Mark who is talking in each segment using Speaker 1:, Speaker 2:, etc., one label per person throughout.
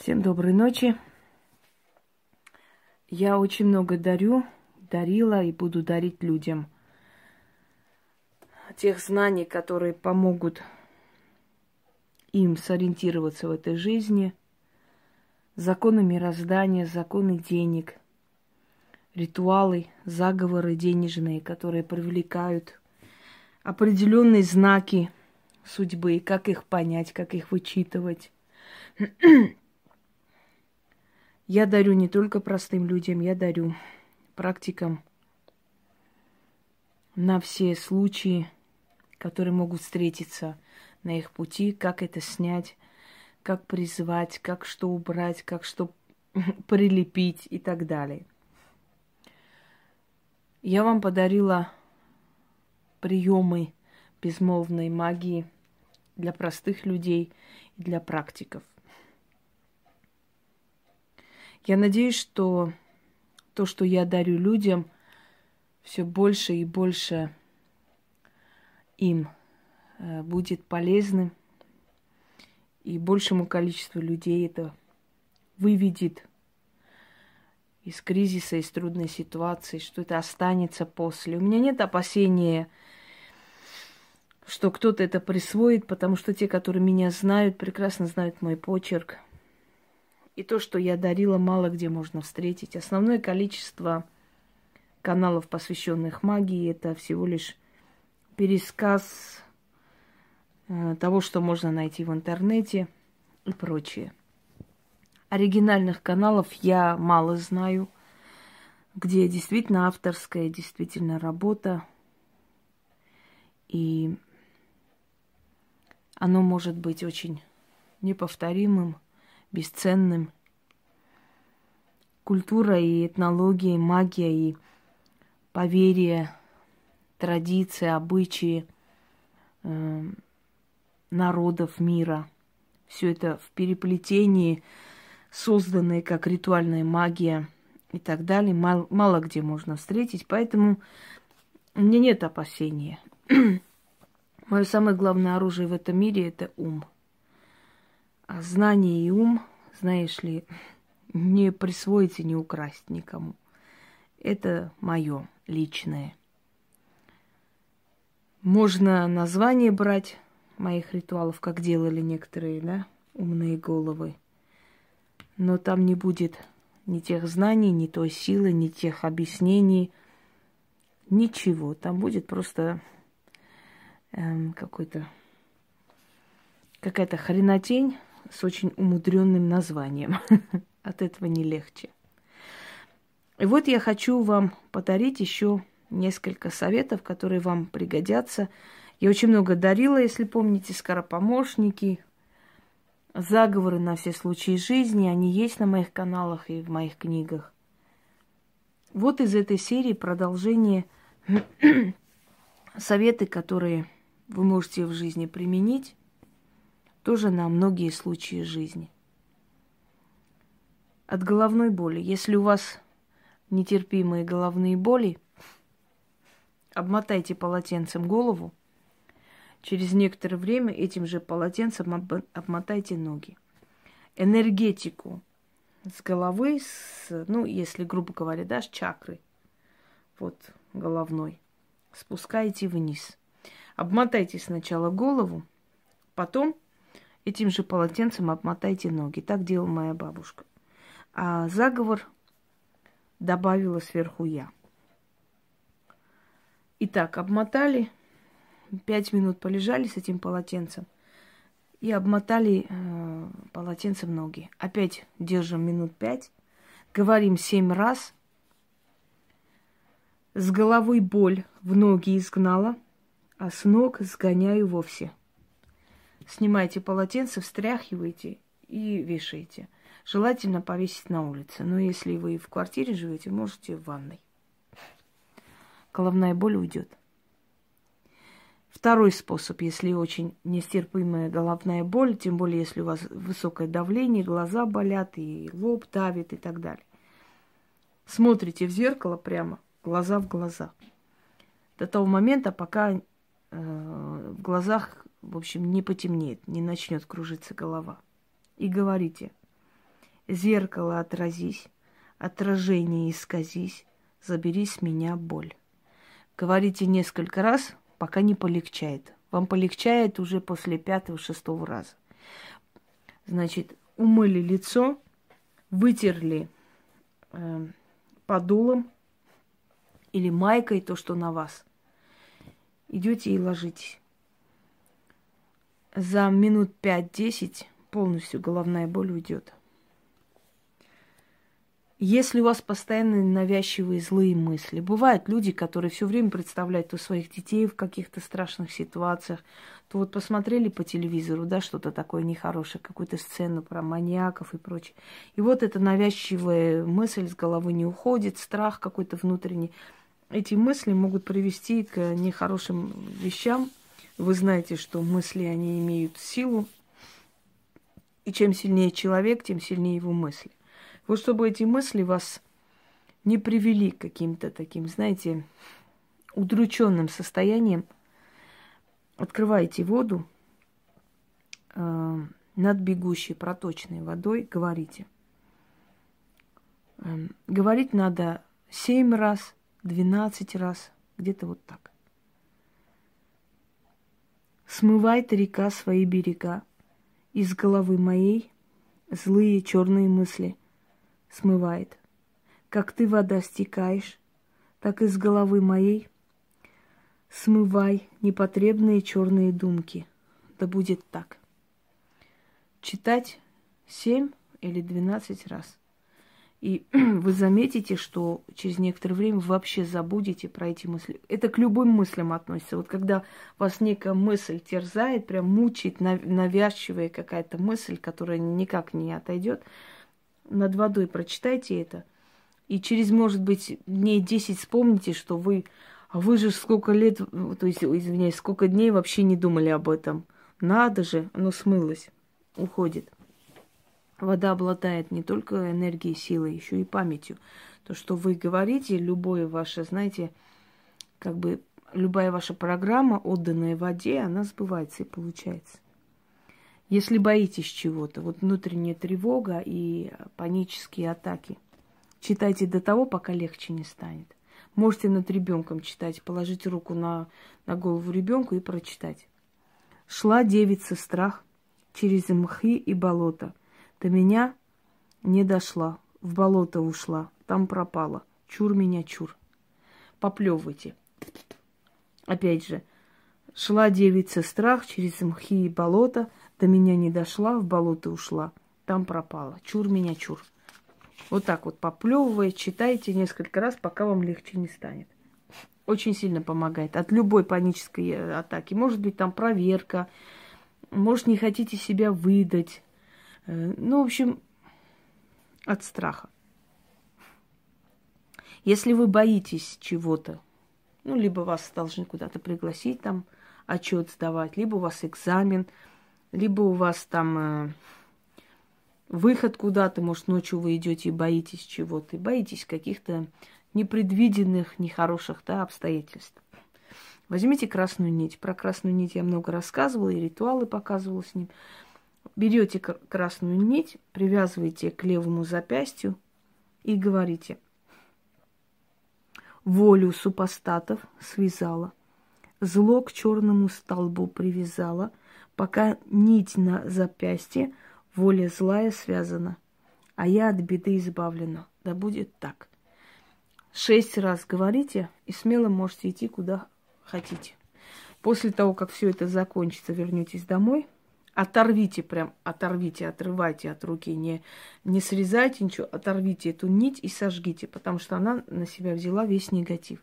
Speaker 1: Всем доброй ночи. Я очень много дарю, дарила и буду дарить людям тех знаний, которые помогут им сориентироваться в этой жизни, законы мироздания, законы денег, ритуалы, заговоры денежные, которые привлекают определенные знаки судьбы, как их понять, как их вычитывать. Я дарю не только простым людям, я дарю практикам на все случаи, которые могут встретиться на их пути, как это снять, как призвать, как что убрать, как что прилепить и так далее. Я вам подарила приемы безмолвной магии для простых людей и для практиков. Я надеюсь, что то, что я дарю людям, все больше и больше им э, будет полезным, и большему количеству людей это выведет из кризиса, из трудной ситуации, что это останется после. У меня нет опасения, что кто-то это присвоит, потому что те, которые меня знают, прекрасно знают мой почерк – и то, что я дарила, мало где можно встретить. Основное количество каналов, посвященных магии, это всего лишь пересказ э, того, что можно найти в интернете и прочее. Оригинальных каналов я мало знаю, где действительно авторская, действительно работа. И оно может быть очень неповторимым – бесценным. Культура и этнология, и магия, и поверье, традиции, обычаи э, народов мира. Все это в переплетении, созданные как ритуальная магия и так далее, мало, мало где можно встретить. Поэтому у меня нет опасения. Мое самое главное оружие в этом мире это ум. А знание и ум, знаешь ли, не присвоить и не украсть никому. Это мое личное. Можно название брать моих ритуалов, как делали некоторые, да, умные головы. Но там не будет ни тех знаний, ни той силы, ни тех объяснений, ничего. Там будет просто эм, какой-то какая-то хренотень, с очень умудренным названием. От этого не легче. И вот я хочу вам подарить еще несколько советов, которые вам пригодятся. Я очень много дарила, если помните, скоропомощники, заговоры на все случаи жизни. Они есть на моих каналах и в моих книгах. Вот из этой серии продолжение советы, которые вы можете в жизни применить тоже на многие случаи жизни. От головной боли. Если у вас нетерпимые головные боли, обмотайте полотенцем голову. Через некоторое время этим же полотенцем обмотайте ноги. Энергетику с головы, с, ну, если грубо говоря, да, с чакры, вот головной, спускайте вниз. Обмотайте сначала голову, потом Этим же полотенцем обмотайте ноги. Так делала моя бабушка. А заговор добавила сверху я. Итак, обмотали, пять минут полежали с этим полотенцем и обмотали э, полотенцем ноги. Опять держим минут пять, говорим семь раз. С головой боль в ноги изгнала, а с ног сгоняю вовсе снимаете полотенце, встряхиваете и вешаете. Желательно повесить на улице. Но если вы в квартире живете, можете в ванной. Головная боль уйдет. Второй способ, если очень нестерпимая головная боль, тем более если у вас высокое давление, глаза болят и лоб давит и так далее. Смотрите в зеркало прямо, глаза в глаза. До того момента, пока э, в глазах в общем, не потемнеет, не начнет кружиться голова. И говорите, Зеркало отразись, отражение исказись, забери с меня боль. Говорите несколько раз, пока не полегчает. Вам полегчает уже после пятого-шестого раза. Значит, умыли лицо, вытерли э, подолом или майкой то, что на вас. Идете и ложитесь. За минут 5-10 полностью головная боль уйдет. Если у вас постоянно навязчивые злые мысли, бывают люди, которые все время представляют у своих детей в каких-то страшных ситуациях, то вот посмотрели по телевизору, да, что-то такое нехорошее, какую-то сцену про маньяков и прочее. И вот эта навязчивая мысль с головы не уходит, страх какой-то внутренний. Эти мысли могут привести к нехорошим вещам. Вы знаете, что мысли, они имеют силу. И чем сильнее человек, тем сильнее его мысли. Вот чтобы эти мысли вас не привели к каким-то таким, знаете, удрученным состоянием, открываете воду э, над бегущей проточной водой, говорите. Э, говорить надо семь раз, двенадцать раз, где-то вот так. Смывает река свои берега, из головы моей злые черные мысли – смывает. Как ты, вода, стекаешь, так из головы моей смывай непотребные черные думки. Да будет так. Читать семь или двенадцать раз. И вы заметите, что через некоторое время вы вообще забудете про эти мысли. Это к любым мыслям относится. Вот когда вас некая мысль терзает, прям мучает, навязчивая какая-то мысль, которая никак не отойдет, над водой прочитайте это. И через, может быть, дней 10 вспомните, что вы... А вы же сколько лет, то есть, извиняюсь, сколько дней вообще не думали об этом. Надо же, оно смылось, уходит. Вода обладает не только энергией, силой, еще и памятью. То, что вы говорите, любое ваше, знаете, как бы любая ваша программа, отданная воде, она сбывается и получается. Если боитесь чего-то, вот внутренняя тревога и панические атаки, читайте до того, пока легче не станет. Можете над ребенком читать, положить руку на, на голову ребенку и прочитать. Шла девица страх через мхи и болото. До меня не дошла, в болото ушла, там пропала. Чур меня, чур. Поплевывайте. Опять же, шла девица страх через мхи и болото, до меня не дошла, в болото ушла, там пропала. Чур меня, чур. Вот так вот поплевывая, читайте несколько раз, пока вам легче не станет. Очень сильно помогает от любой панической э, атаки. Может быть, там проверка, может, не хотите себя выдать. Э, ну, в общем, от страха. Если вы боитесь чего-то, ну, либо вас должны куда-то пригласить, там, отчет сдавать, либо у вас экзамен – либо у вас там э, выход куда-то, может, ночью вы идете и боитесь чего-то, боитесь каких-то непредвиденных, нехороших да, обстоятельств. Возьмите красную нить. Про красную нить я много рассказывала, и ритуалы показывала с ним. Берете красную нить, привязываете к левому запястью и говорите. Волю супостатов связала, зло к черному столбу привязала, пока нить на запястье, воля злая связана, а я от беды избавлена. Да будет так. Шесть раз говорите и смело можете идти куда хотите. После того, как все это закончится, вернетесь домой, оторвите прям, оторвите, отрывайте от руки, не, не срезайте ничего, оторвите эту нить и сожгите, потому что она на себя взяла весь негатив.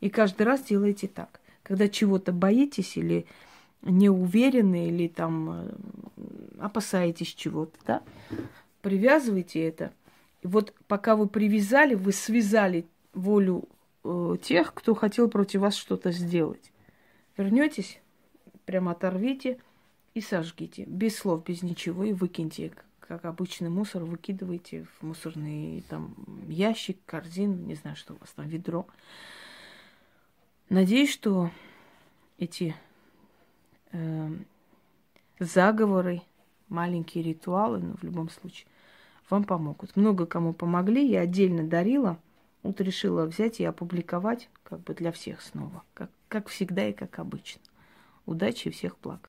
Speaker 1: И каждый раз делайте так. Когда чего-то боитесь или не уверены или там э, опасаетесь чего-то, да, привязывайте это. И вот пока вы привязали, вы связали волю э, тех, кто хотел против вас что-то сделать. Вернетесь, прямо оторвите и сожгите. Без слов, без ничего, и выкиньте, как обычный мусор, выкидывайте в мусорный там ящик, корзину, не знаю, что у вас там, ведро. Надеюсь, что эти э, заговоры, маленькие ритуалы, но в любом случае вам помогут. Много кому помогли, я отдельно дарила. Вот решила взять и опубликовать как бы для всех снова. Как, как всегда и как обычно. Удачи и всех благ.